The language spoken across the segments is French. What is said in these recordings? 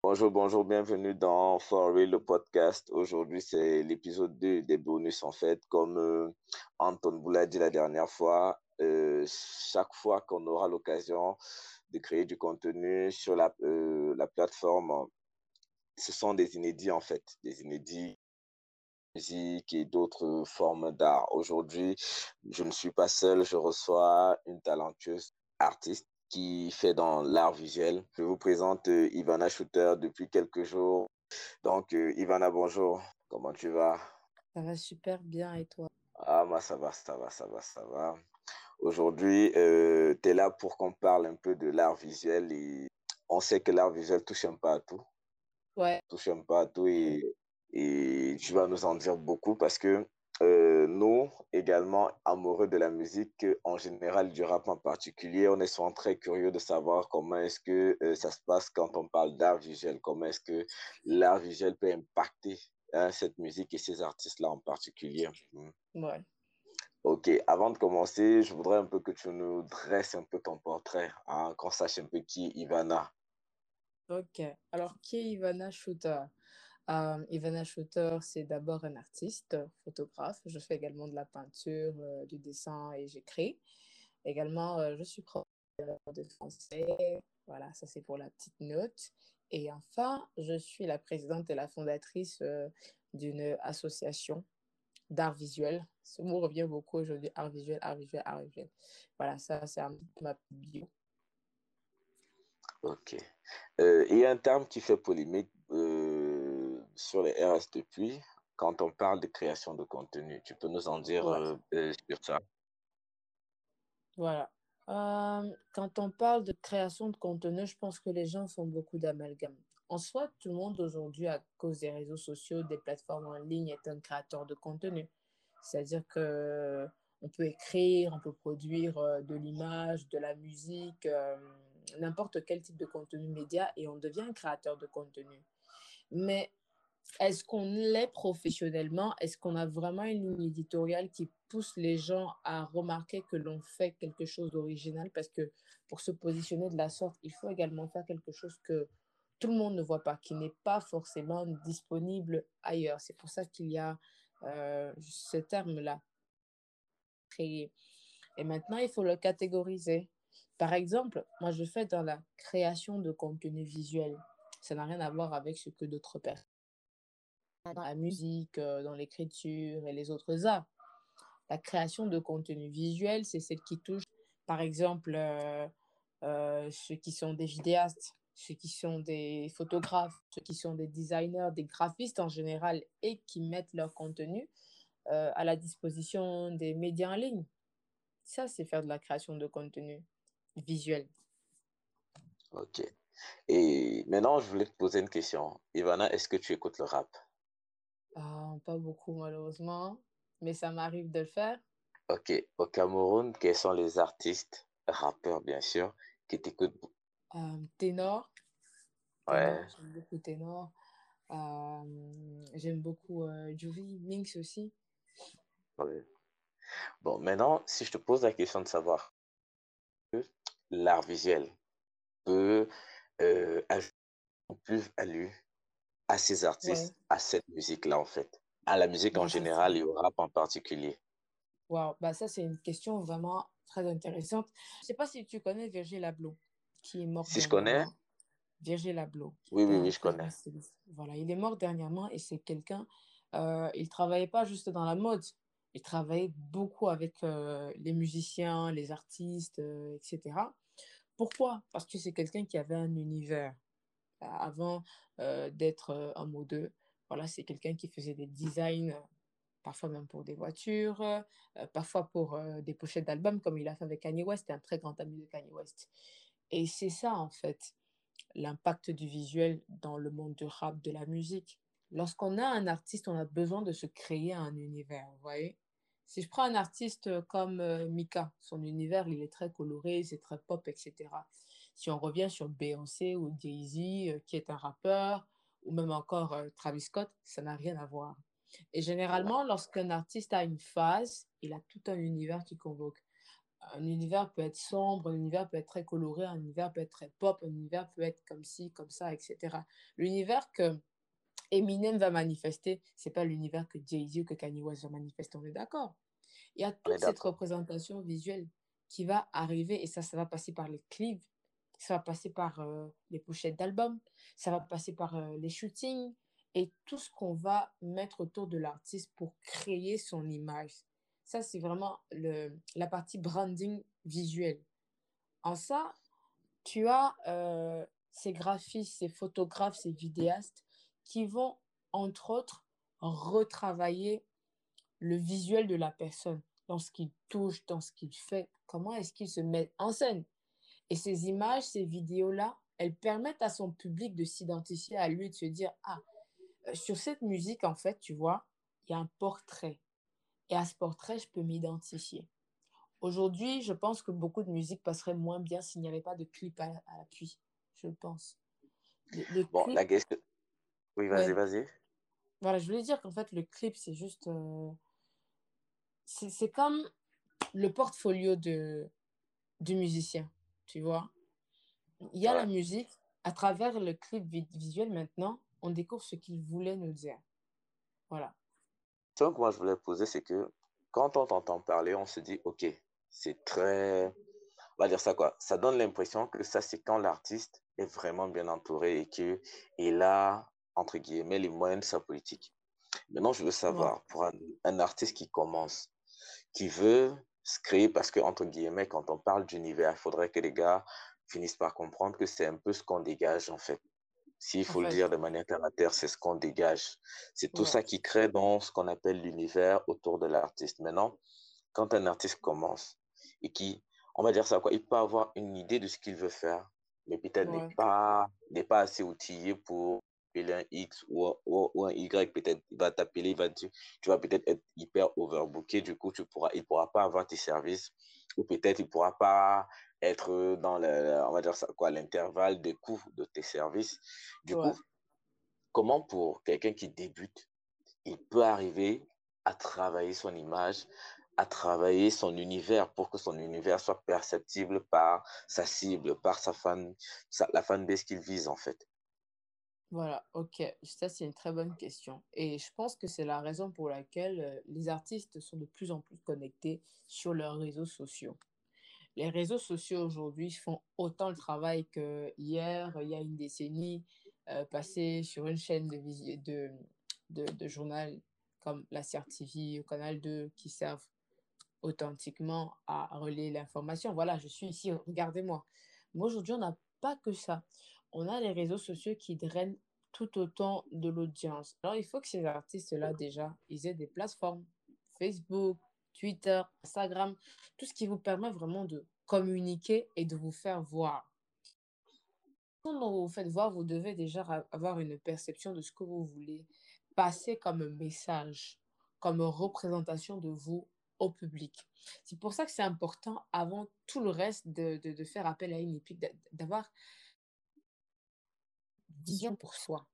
Bonjour, bonjour, bienvenue dans For Real, le podcast. Aujourd'hui, c'est l'épisode 2 des bonus en fait. Comme euh, Anton vous l'a dit la dernière fois, euh, chaque fois qu'on aura l'occasion de créer du contenu sur la, euh, la plateforme, ce sont des inédits en fait, des inédits musique et d'autres formes d'art. Aujourd'hui, je ne suis pas seul, je reçois une talentueuse artiste qui fait dans l'art visuel. Je vous présente euh, Ivana Shooter depuis quelques jours. Donc, euh, Ivana, bonjour. Comment tu vas? Ça va super bien et toi? Ah, moi, ça va, ça va, ça va, ça va. Aujourd'hui, euh, tu es là pour qu'on parle un peu de l'art visuel et on sait que l'art visuel touche un peu à tout. Ouais. Touche un peu à tout et, et tu vas nous en dire beaucoup parce que euh, nous, également amoureux de la musique, en général du rap en particulier, on est souvent très curieux de savoir comment est-ce que euh, ça se passe quand on parle d'art visuel, comment est-ce que l'art visuel peut impacter hein, cette musique et ces artistes-là en particulier? Hmm. Ouais. Ok, avant de commencer, je voudrais un peu que tu nous dresses un peu ton portrait, hein, qu'on sache un peu qui est Ivana. Ok, alors qui est Ivana Shooter? Euh, Ivana Shooter, c'est d'abord un artiste, photographe. Je fais également de la peinture, euh, du dessin et j'écris. Également, euh, je suis professeur de français. Voilà, ça c'est pour la petite note. Et enfin, je suis la présidente et la fondatrice d'une association d'art visuel. Ce mot revient beaucoup aujourd'hui, art visuel, art visuel, art visuel. Voilà, ça c'est ma bio. Ok. il y a un terme qui fait polémique sur les RS depuis, quand on parle de création de contenu. Tu peux nous en dire euh, euh, sur ça? Voilà. Euh, quand on parle de création de contenu, je pense que les gens font beaucoup d'amalgame. En soi, tout le monde aujourd'hui, à cause des réseaux sociaux, des plateformes en ligne, est un créateur de contenu. C'est-à-dire que on peut écrire, on peut produire de l'image, de la musique, n'importe quel type de contenu média et on devient un créateur de contenu. Mais est-ce qu'on l'est professionnellement? Est-ce qu'on a vraiment une ligne éditoriale qui pousse les gens à remarquer que l'on fait quelque chose d'original? Parce que pour se positionner de la sorte, il faut également faire quelque chose que tout le monde ne voit pas, qui n'est pas forcément disponible ailleurs. C'est pour ça qu'il y a euh, ce terme-là. Et, et maintenant, il faut le catégoriser. Par exemple, moi, je fais dans la création de contenu visuel. Ça n'a rien à voir avec ce que d'autres personnes dans la musique, euh, dans l'écriture et les autres arts. La création de contenu visuel, c'est celle qui touche, par exemple, euh, euh, ceux qui sont des vidéastes, ceux qui sont des photographes, ceux qui sont des designers, des graphistes en général et qui mettent leur contenu à la disposition des médias en ligne. Ça, c'est faire de la création de contenu visuel. Ok. Et maintenant, je voulais te poser une question. Ivana, est-ce que tu écoutes le rap? Ah, pas beaucoup, malheureusement, mais ça m'arrive de le faire. Ok. Au Cameroun, quels sont les artistes, rappeurs bien sûr, qui t'écoutent euh, Ténor. Ouais. J'aime beaucoup Ténor. Euh, j'aime beaucoup euh, Minx aussi. Ouais. Bon, maintenant, si je te pose la question de savoir l'art visuel peut euh, ajouter plus-value à ces artistes, à cette musique-là, en fait, à la musique en général et au rap en particulier Wow, bah ça, c'est une question vraiment très intéressante. Je ne sais pas si tu connais Virgil Abloh, qui est mort. Si je connais Virgil Abloh. Oui, oui, oui, je connais. Voilà, il est mort dernièrement et c'est quelqu'un, euh, il ne travaillait pas juste dans la mode, il travaillait beaucoup avec euh, les musiciens, les artistes, euh, etc. Pourquoi? Parce que c'est quelqu'un qui avait un univers avant euh, d'être euh, un modeux. Voilà, c'est quelqu'un qui faisait des designs, parfois même pour des voitures, euh, parfois pour des pochettes d'albums, comme il a fait avec Kanye West, un très grand ami de Kanye West. Et c'est ça, en fait, l'impact du visuel dans le monde du rap, de la musique. Lorsqu'on a un artiste, on a besoin de se créer un univers, vous voyez si je prends un artiste comme Mika, son univers, il est très coloré, c'est très pop, etc. Si on revient sur Beyoncé ou Jay-Z, euh, qui est un rappeur, ou même encore euh, Travis Scott, ça n'a rien à voir. Et généralement, lorsqu'un artiste a une phase, il a tout un univers qui convoque. un univers peut être sombre, un univers peut être très coloré, un univers peut être très pop, un univers peut être comme ci, comme ça, etc. L'univers que Eminem va manifester, c'est pas l'univers que Jay-Z ou que Kanye West va manifester, on est d'accord. Il y a toute cette représentation visuelle qui va arriver et ça, ça va passer par les clips, ça va passer par euh, les pochettes d'albums, ça va passer par euh, les shootings et tout ce qu'on va mettre autour de l'artiste pour créer son image. Ça, c'est vraiment le, la partie branding visuel. En ça, tu as euh, ces graphistes, ces photographes, ces vidéastes qui vont, entre autres, retravailler le visuel de la personne dans ce qu'il touche, dans ce qu'il fait, comment est-ce qu'il se met en scène? Et ces images, ces vidéos-là, elles permettent à son public de s'identifier à lui, de se dire, ah, euh, sur cette musique, en fait, tu vois, il y a un portrait. Et à ce portrait, je peux m'identifier. Aujourd'hui, je pense que beaucoup de musique passerait moins bien s'il n'y avait pas de clip à, l'appui, je pense. bon, la question, oui, vas-y, vas-y. Voilà, je voulais dire qu'en fait, le clip, c'est juste. Euh, c'est comme le portfolio de, du musicien, tu vois. Il y a la musique, à travers le clip visuel maintenant, on découvre ce qu'il voulait nous dire. Voilà. Ce que moi je voulais poser, c'est que quand on t'entend parler, on se dit, OK, c'est très. On va dire ça quoi. Ça donne l'impression que ça, c'est quand l'artiste est vraiment bien entouré et qu'il a entre guillemets, les moyens de sa politique. Maintenant, je veux savoir, pour un, artiste qui commence, qui veut créer, parce que, entre guillemets, quand on parle d'univers, il faudrait que les gars finissent par comprendre que c'est un peu ce qu'on dégage, en fait. S'il faut le dire de manière terre à terre, c'est ce qu'on dégage. C'est tout ça qui crée dans ce qu'on appelle l'univers autour de l'artiste. Maintenant, quand un artiste commence et qui, on va dire ça quoi, il peut avoir une idée de ce qu'il veut faire, mais peut-être n'est pas, n'est pas assez outillé pour un X ou, ou, un Y, peut-être il va t'appeler, il va tu vas peut-être être hyper overbooké, du coup, tu pourras, il ne pourra pas avoir tes services, ou peut-être il ne pourra pas être dans le, on va dire ça, quoi, l'intervalle de coût de tes services. Du coup, comment pour quelqu'un qui débute, il peut arriver à travailler son image, à travailler son univers pour que son univers soit perceptible par sa cible, par sa fan, sa, la fanbase qu'il vise en fait? Voilà, ok. Ça, c'est une très bonne question. Et je pense que c'est la raison pour laquelle euh, les artistes sont de plus en plus connectés sur leurs réseaux sociaux. Les réseaux sociaux aujourd'hui font autant le travail que hier, il y a une décennie, euh, passé sur une chaîne de, de, de, journal comme la CRTV ou Canal 2 qui servent authentiquement à relayer l'information. Voilà, je suis ici, regardez-moi. Moi, aujourd'hui, on n'a pas que ça on a les réseaux sociaux qui drainent tout autant de l'audience. Alors, il faut que ces artistes-là, déjà, ils aient des plateformes, Facebook, Twitter, Instagram, tout ce qui vous permet vraiment de communiquer et de vous faire voir. Quand vous vous faites voir, vous devez déjà avoir une perception de ce que vous voulez passer comme message, comme représentation de vous au public. C'est pour ça que c'est important, avant tout le reste, de, de faire appel à une épique, d'avoir vision pour soi.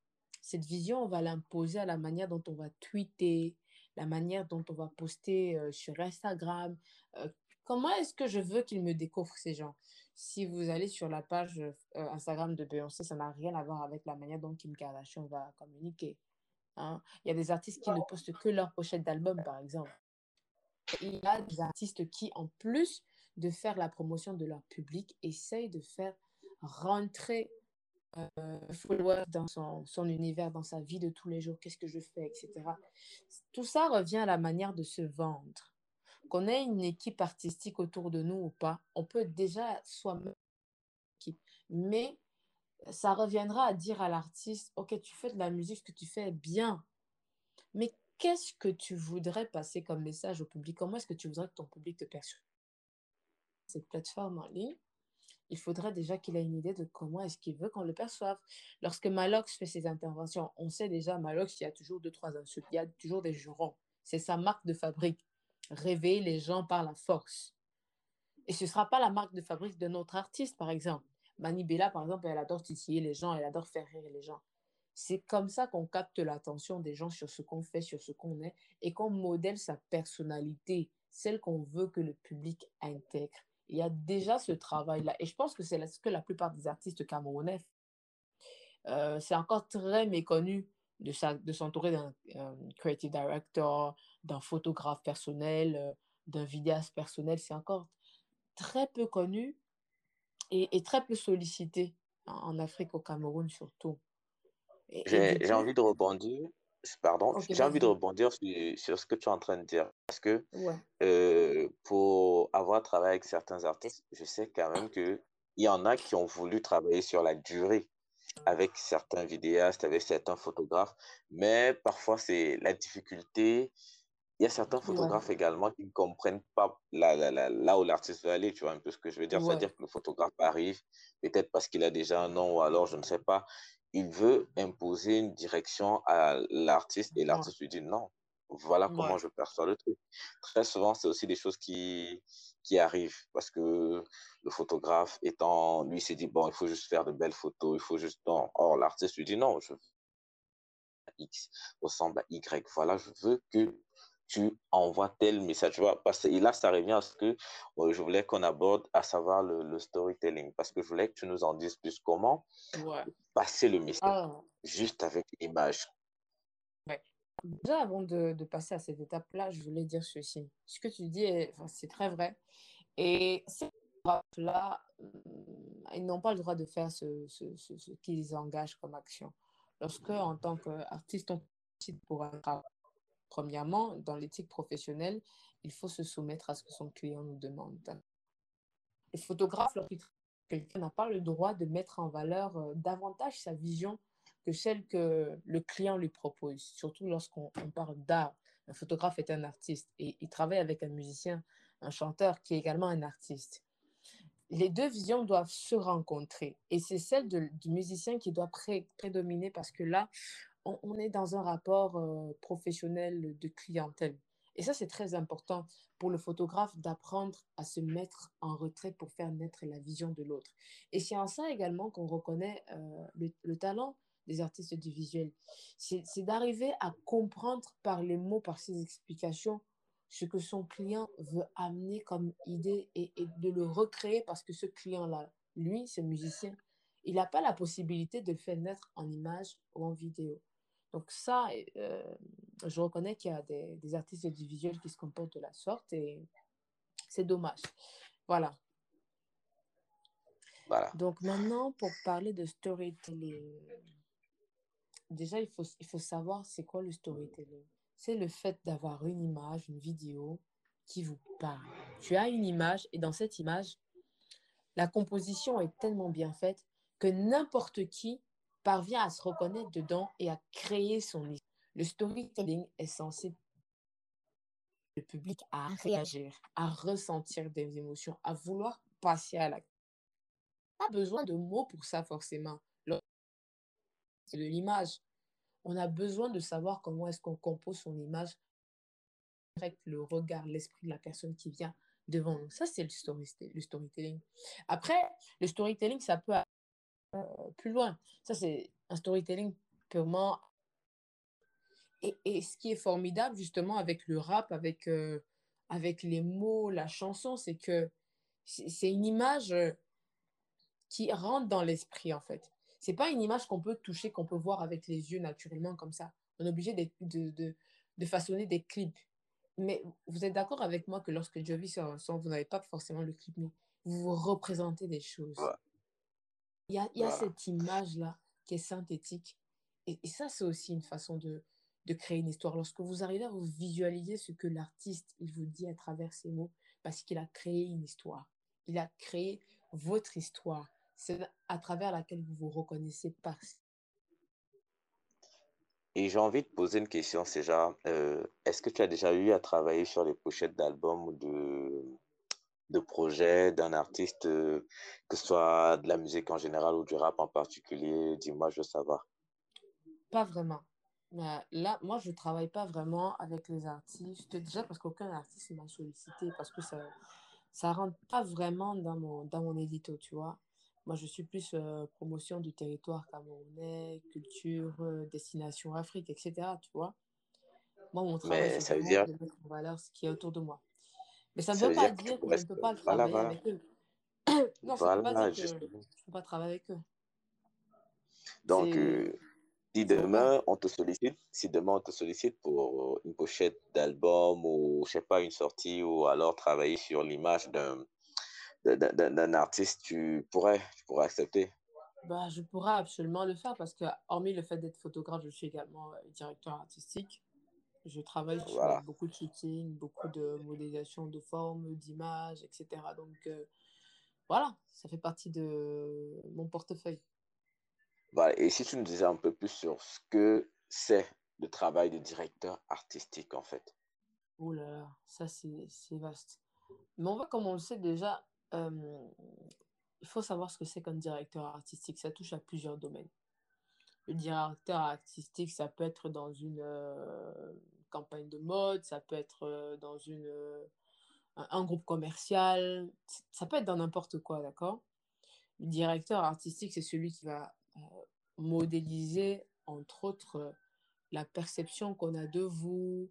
Cette vision, on va l'imposer à la manière dont on va tweeter, la manière dont on va poster euh, sur Instagram. Euh, comment est-ce que je veux qu'ils me découvrent, ces gens? Si vous allez sur la page euh, Instagram de Beyoncé, ça n'a rien à voir avec la manière dont Kim Kardashian va communiquer. Hein. Il y a des artistes qui ne postent que leur pochette d'album, par exemple. Il y a des artistes qui, en plus de faire la promotion de leur public, essayent de faire rentrer euh, dans son, son, univers, dans sa vie de tous les jours, qu'est-ce que je fais, etc. Tout ça revient à la manière de se vendre. Qu'on ait une équipe artistique autour de nous ou pas, on peut déjà soi-même mais ça reviendra à dire à l'artiste, ok, tu fais de la musique, ce que tu fais est bien, mais qu'est-ce que tu voudrais passer comme message au public? Comment est-ce que tu voudrais que ton public te perçoive? Cette plateforme en ligne, il faudrait déjà qu'il ait une idée de comment est-ce qu'il veut qu'on le perçoive. Lorsque Malox fait ses interventions, on sait déjà, Malox, il y a toujours deux, trois insultes, il y a toujours des jurons. C'est sa marque de fabrique. Réveiller les gens par la force. Et ce ne sera pas la marque de fabrique de notre artiste, par exemple. Mani Bella, par exemple, elle adore titiller les gens, elle adore faire rire les gens. C'est comme ça qu'on capte l'attention des gens sur ce qu'on fait, sur ce qu'on est, et qu'on modèle sa personnalité, celle qu'on veut que le public intègre. Il y a déjà ce travail-là. Et je pense que c'est ce que la plupart des artistes camerounais euh, c'est encore très méconnu de, de s'entourer d'un creative director, d'un photographe personnel, euh, d'un vidéaste personnel. C'est encore très peu connu et, très peu sollicité en, Afrique, au Cameroun surtout. J'ai envie de rebondir Pardon, j'ai envie de rebondir sur, ce que tu es en train de dire. Parce que euh, pour avoir travaillé avec certains artistes, je sais quand même qu'il y en a qui ont voulu travailler sur la durée avec certains vidéastes, avec certains photographes. Mais parfois, c'est la difficulté. Il y a certains photographes également qui ne comprennent pas là, là où l'artiste veut aller, tu vois un peu ce que je veux dire. C'est-à-dire que le photographe arrive, peut-être parce qu'il a déjà un nom ou alors je ne sais pas, il veut imposer une direction à l'artiste et l'artiste lui dit non. Voilà comment je perçois le truc. Très souvent, c'est aussi des choses qui, qui arrivent parce que le photographe étant, lui, s'est dit, bon, il faut juste faire de belles photos, il faut juste, non. Or, l'artiste lui dit, non, je veux X ressemble à Y. Voilà, je veux que tu envoies tel message. Tu vois, parce que là, ça revient à ce que euh, je voulais qu'on aborde, à savoir le, storytelling. Parce que je voulais que tu nous en dises plus comment passer le message ah. juste avec l'image? Déjà, avant de, de, passer à cette étape-là, je voulais dire ceci. Ce que tu dis, c'est très vrai. Et ces là mm, ils n'ont pas le droit de faire ce, ce, ce, qu'ils engagent comme action. Lorsque, en tant qu'artiste, on pour un travail, Premièrement, dans l'éthique professionnelle, il faut se soumettre à ce que son client nous demande. Le photographe, quelqu'un n'a pas le droit de mettre en valeur euh, davantage sa vision que celle que le client lui propose, surtout lorsqu'on parle d'art. Un photographe est un artiste et il travaille avec un musicien, un chanteur qui est également un artiste. Les deux visions doivent se rencontrer et c'est celle du musicien qui doit prédominer parce que là, on, est dans un rapport euh, professionnel de clientèle. Et ça, c'est très important pour le photographe d'apprendre à se mettre en retrait pour faire naître la vision de l'autre. Et c'est en ça également qu'on reconnaît euh, le, talent des artistes du visuel. C'est d'arriver à comprendre par les mots, par ses explications, ce que son client veut amener comme idée et, et de le recréer parce que ce client-là, lui, ce musicien, il n'a pas la possibilité de le faire naître en image ou en vidéo. Donc ça, euh, je reconnais qu'il y a des, des, artistes du visuel qui se comportent de la sorte et c'est dommage. Voilà. Voilà. Donc maintenant, pour parler de storytelling, déjà, il faut, il faut savoir c'est quoi le storytelling. C'est le fait d'avoir une image, une vidéo qui vous parle. Tu as une image et dans cette image, la composition est tellement bien faite que n'importe qui parvient à se reconnaître dedans et à créer son histoire. Le storytelling est censé le public à réagir, à ressentir des émotions, à vouloir passer à l'action. Pas besoin de mots pour ça forcément. C'est de l'image. On a besoin de savoir comment est-ce qu'on compose son image avec le regard, l'esprit de la personne qui vient devant nous. Ça, c'est le, le storytelling. Après, le storytelling, ça peut euh, plus loin. Ça, c'est un storytelling purement. Et, et, ce qui est formidable, justement, avec le rap, avec, euh, avec les mots, la chanson, c'est que c'est une image euh, qui rentre dans l'esprit, en fait. C'est pas une image qu'on peut toucher, qu'on peut voir avec les yeux naturellement, comme ça. On est obligé de, de, de, de façonner des clips. Mais vous êtes d'accord avec moi que lorsque Jovi sort un son, vous n'avez pas forcément le clip, mais vous vous représentez des choses. Il y a, y a cette image-là qui est synthétique. Et, et ça, c'est aussi une façon de, de créer une histoire. Lorsque vous arrivez à vous visualiser ce que l'artiste, il vous dit à travers ses mots, parce qu'il a créé une histoire. Il a créé votre histoire. C'est à travers laquelle vous vous reconnaissez par. Et j'ai envie de poser une question, c'est genre, euh, est-ce que tu as déjà eu à travailler sur les pochettes d'albums ou de, de projet d'un artiste, euh, que ce soit de la musique en général ou du rap en particulier? Dis-moi, je veux savoir. Pas vraiment. Mais là, moi, je ne travaille pas vraiment avec les artistes. Déjà parce qu'aucun artiste m'a sollicité, parce que ça ne rentre pas vraiment dans mon, dans mon édito, tu vois. Moi, je suis plus euh, promotion du territoire camerounais, culture, euh, destination Afrique, etc., tu vois. Moi, mon travail, c'est de mettre en valeur ce qui est autour de moi. Mais ça ne veut veut pas dire que je ne peux pas Voilà, travailler voilà. avec eux. Non, ça ne veut pas Voilà, dire que je justement. ne peux pas travailler avec eux. Donc, euh, si demain on te sollicite, si demain on te sollicite pour une pochette d'album ou, je sais pas, une sortie ou alors travailler sur l'image d'un d'un- d'un- d'un artiste, tu pourrais, tu pourrais accepter. Bah, je pourrais absolument le faire parce que, hormis le fait d'être photographe, je suis également euh, directeur artistique. Je travaille sur Voilà. beaucoup de shooting, beaucoup de modélisation de formes, d'images, etc. Donc, euh, voilà, ça fait partie de mon portefeuille. Voilà. Et si tu nous disais un peu plus sur ce que c'est le travail de directeur artistique, en fait? Oh là là, ça c'est c'est vaste. Mais on voit comme on le sait déjà, euh, il faut savoir ce que c'est qu'un directeur artistique. Ça touche à plusieurs domaines. Le directeur artistique, ça peut être dans une euh, campagne de mode, ça peut être euh, dans une, euh, un, un groupe commercial, ça peut être dans n'importe quoi, d'accord? Le directeur artistique, c'est celui qui va modéliser, entre autres, la perception qu'on a de vous,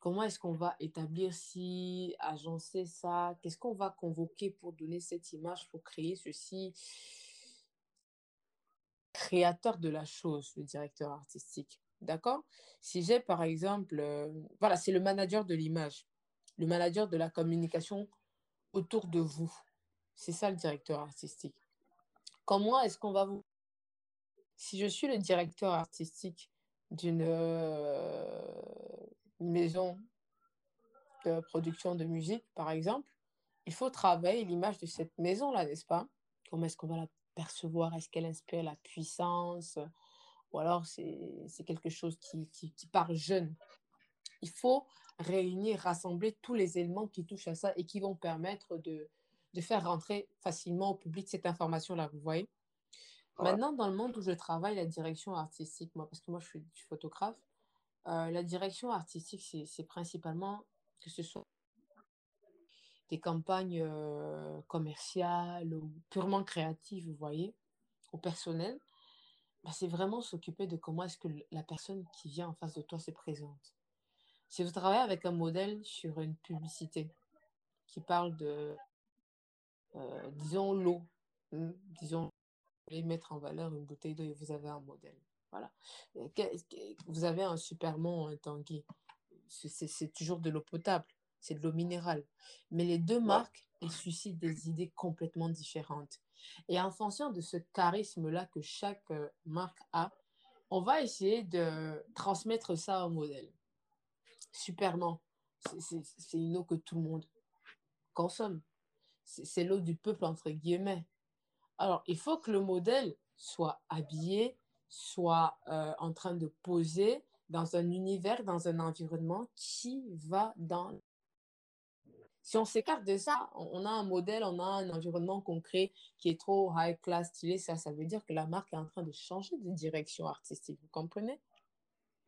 comment est-ce qu'on va établir si, agencer ça, qu'est-ce qu'on va convoquer pour donner cette image, pour créer ceci? Créateur de la chose, le directeur artistique. D'accord? Si j'ai par exemple, euh, voilà, c'est le manager de l'image, le manager de la communication autour de vous. C'est ça le directeur artistique. Comment est-ce qu'on va vous... Si je suis le directeur artistique d'une euh, maison de production de musique, par exemple, il faut travailler l'image de cette maison-là, n'est-ce pas? Comment est-ce qu'on va la percevoir Est-ce qu'elle inspire la puissance Ou alors c'est quelque chose qui, qui, qui part jeune Il faut réunir, rassembler tous les éléments qui touchent à ça et qui vont permettre de, de faire rentrer facilement au public cette information-là, vous voyez. Maintenant, dans le monde où je travaille, la direction artistique, moi, parce que moi, je suis, je suis photographe, euh, la direction artistique, c'est principalement que ce soit des campagnes commerciales ou purement créatives, vous voyez, au personnel, bah, c'est vraiment s'occuper de comment est-ce que la personne qui vient en face de toi se présente. Si vous travaillez avec un modèle sur une publicité qui parle de, disons, l'eau, hmm, disons, vous voulez mettre en valeur une bouteille d'eau et vous avez un modèle. Voilà. Vous avez un Superman, un Tanguy. C'est toujours de l'eau potable, c'est de l'eau minérale. Mais les deux marques, elles suscitent des idées complètement différentes. Et en fonction de ce charisme-là que chaque euh, marque a, on va essayer de transmettre ça au modèle. Superman, c'est- une eau que tout le monde consomme. C'est c'est l'eau du peuple, entre guillemets. Alors, il faut que le modèle soit habillé, soit euh, en train de poser dans un univers, dans un environnement qui va dans... Si on s'écarte de ça, on a un modèle, on a un environnement concret qui est trop high class, stylé, ça, ça veut dire que la marque est en train de changer de direction artistique, vous comprenez?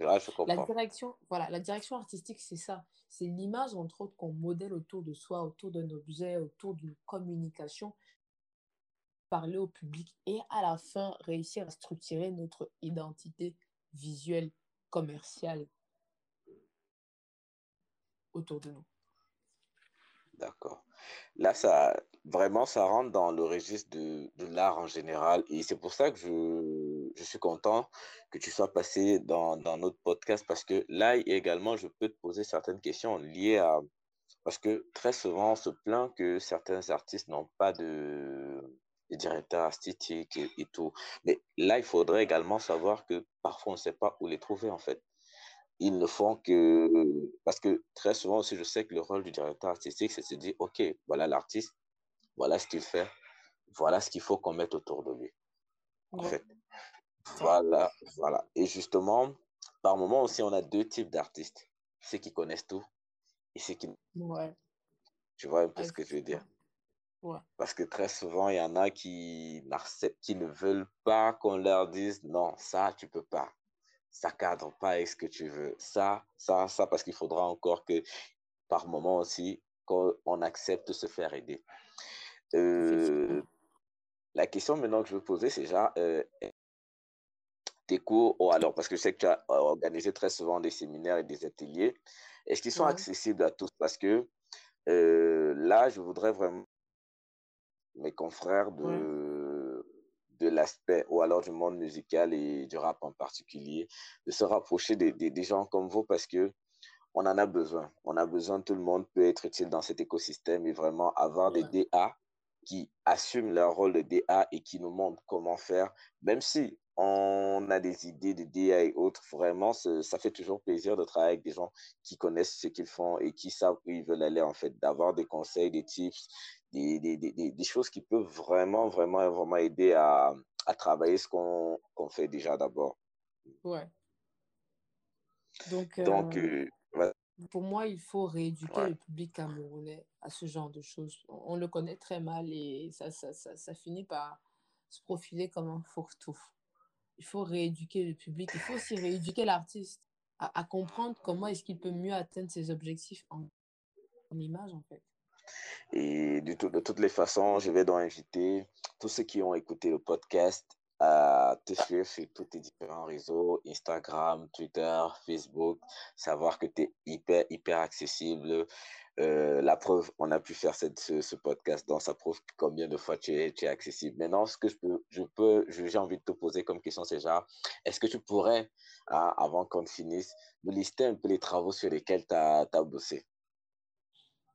Là, je La direction, voilà, la direction artistique, c'est ça. C'est l'image, entre autres, qu'on modèle autour de soi, autour d'un objet, autour d'une communication, parler au public et à la fin réussir à structurer notre identité visuelle, commerciale autour de nous. D'accord. Là, ça, vraiment, ça rentre dans le registre de, l'art en général. Et c'est pour ça que je, suis content que tu sois passé dans, notre podcast parce que là également, je peux te poser certaines questions liées à... Parce que très souvent, on se plaint que certains artistes n'ont pas de, directeur artistique et tout. Mais là, il faudrait également savoir que parfois, on ne sait pas où les trouver, en fait. Ils ne font que... Parce que très souvent aussi, je sais que le rôle du directeur artistique, c'est de se dire, OK, voilà l'artiste, voilà ce qu'il fait, voilà ce qu'il faut qu'on mette autour de lui, en fait. Voilà, voilà. Et justement, par moment aussi, on a deux types d'artistes. Ceux qui connaissent tout et ceux qui... Ouais, Tu vois un peu ce que je veux dire? Ouais. Parce que très souvent, il y en a qui qui ne veulent pas qu'on leur dise, non, ça, tu peux pas. Ça cadre pas avec ce que tu veux. Ça, ça, ça, parce qu'il faudra encore que, par moment aussi, qu'on on accepte de se faire aider. Euh, la question maintenant que je veux poser, c'est déjà, euh, tes cours, ou alors, parce que je sais que tu as euh, organisé très souvent des séminaires et des ateliers, est-ce qu'ils sont Ouais. accessibles à tous? Parce que Euh, là, je voudrais vraiment mes confrères de, de l'aspect, ou alors du monde musical et du rap en particulier, de se rapprocher des, des, gens comme vous parce que on en a besoin. On a besoin, tout le monde peut être utile dans cet écosystème et vraiment avoir des DA qui assument leur rôle de DA et qui nous montrent comment faire, même si on a des idées de DA et autres, vraiment, ça fait toujours plaisir de travailler avec des gens qui connaissent ce qu'ils font et qui savent où ils veulent aller, en fait, d'avoir des conseils, des tips, des, des, des, des, choses qui peuvent vraiment, vraiment, vraiment aider à, à travailler ce qu'on fait déjà d'abord. Ouais. Donc, Donc euh, euh, pour moi, il faut rééduquer le public camerounais à ce genre de choses. On, le connaît très mal et ça, ça, ça, ça finit par se profiler comme un fourre-tout il faut rééduquer le public, il faut aussi rééduquer l'artiste à, comprendre comment est-ce qu'il peut mieux atteindre ses objectifs en, image, en fait. Et de, de, toutes les façons, je vais donc inviter tous ceux qui ont écouté le podcast à te suivre sur tous tes différents réseaux, Instagram, Twitter, Facebook, savoir que tu es hyper, hyper accessible. Euh, la preuve, on a pu faire ce, podcast, donc ça prouve combien de fois tu es, tu es accessible. Maintenant, ce que je peux, je peux, j'ai envie de te poser comme question, c'est genre, est-ce que tu pourrais, hein, avant qu'on finisse, nous lister un peu les travaux sur lesquels tu as, bossé?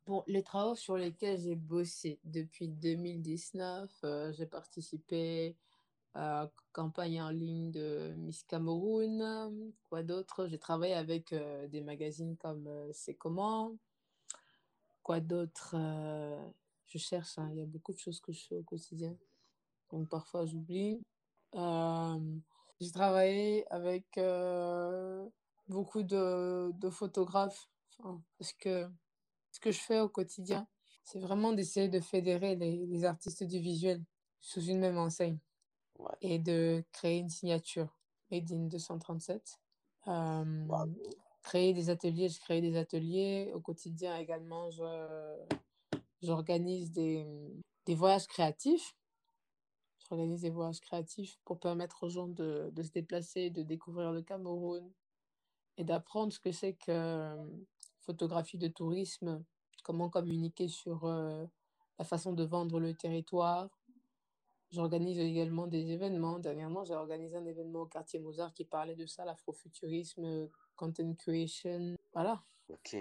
Bon, les travaux sur lesquels j'ai bossé depuis 2019, euh, j'ai participé à la campagne en ligne de Miss Cameroun. Quoi d'autre? J'ai travaillé avec euh, des magazines comme C'est comment? Quoi d'autre euh, Je cherche, hein, il y a beaucoup de choses que je fais au quotidien. Donc parfois j'oublie. Euh, j'ai travaillé avec euh, beaucoup de, de photographes. parce que ce que je fais au quotidien, c'est vraiment d'essayer de fédérer les, les, artistes du visuel sous une même enseigne et de créer une signature Made in 237. Euh, créer des ateliers, je crée des ateliers. Au quotidien également, j'organise des, des, voyages créatifs. J'organise des voyages créatifs pour permettre aux gens de, de se déplacer, de découvrir le Cameroun et d'apprendre ce que c'est que photographie de tourisme, comment communiquer sur euh, la façon de vendre le territoire. J'organise également des événements. Dernièrement, j'ai organisé un événement au quartier Mozart qui parlait de ça, l'afrofuturisme, content creation. Voilà. Ok.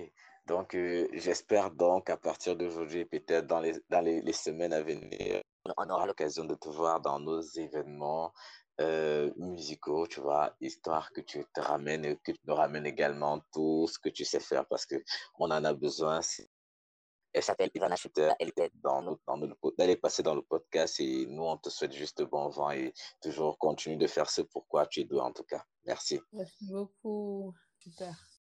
Donc, euh, j'espère donc à partir d'aujourd'hui, peut-être dans, les, dans les, les, semaines à venir, on aura l'occasion de te voir dans nos événements euh, musicaux, tu vois, histoire que tu te ramènes, que tu nous ramènes également tout ce que tu sais faire parce qu'on en a besoin. Elle s'appelle Ivana Shooter, elle était dans, dans elle est passée dans le podcast et nous, on te souhaite juste bon vent et toujours continue de faire ce pourquoi tu es doué en tout cas. Merci. Merci beaucoup. Super.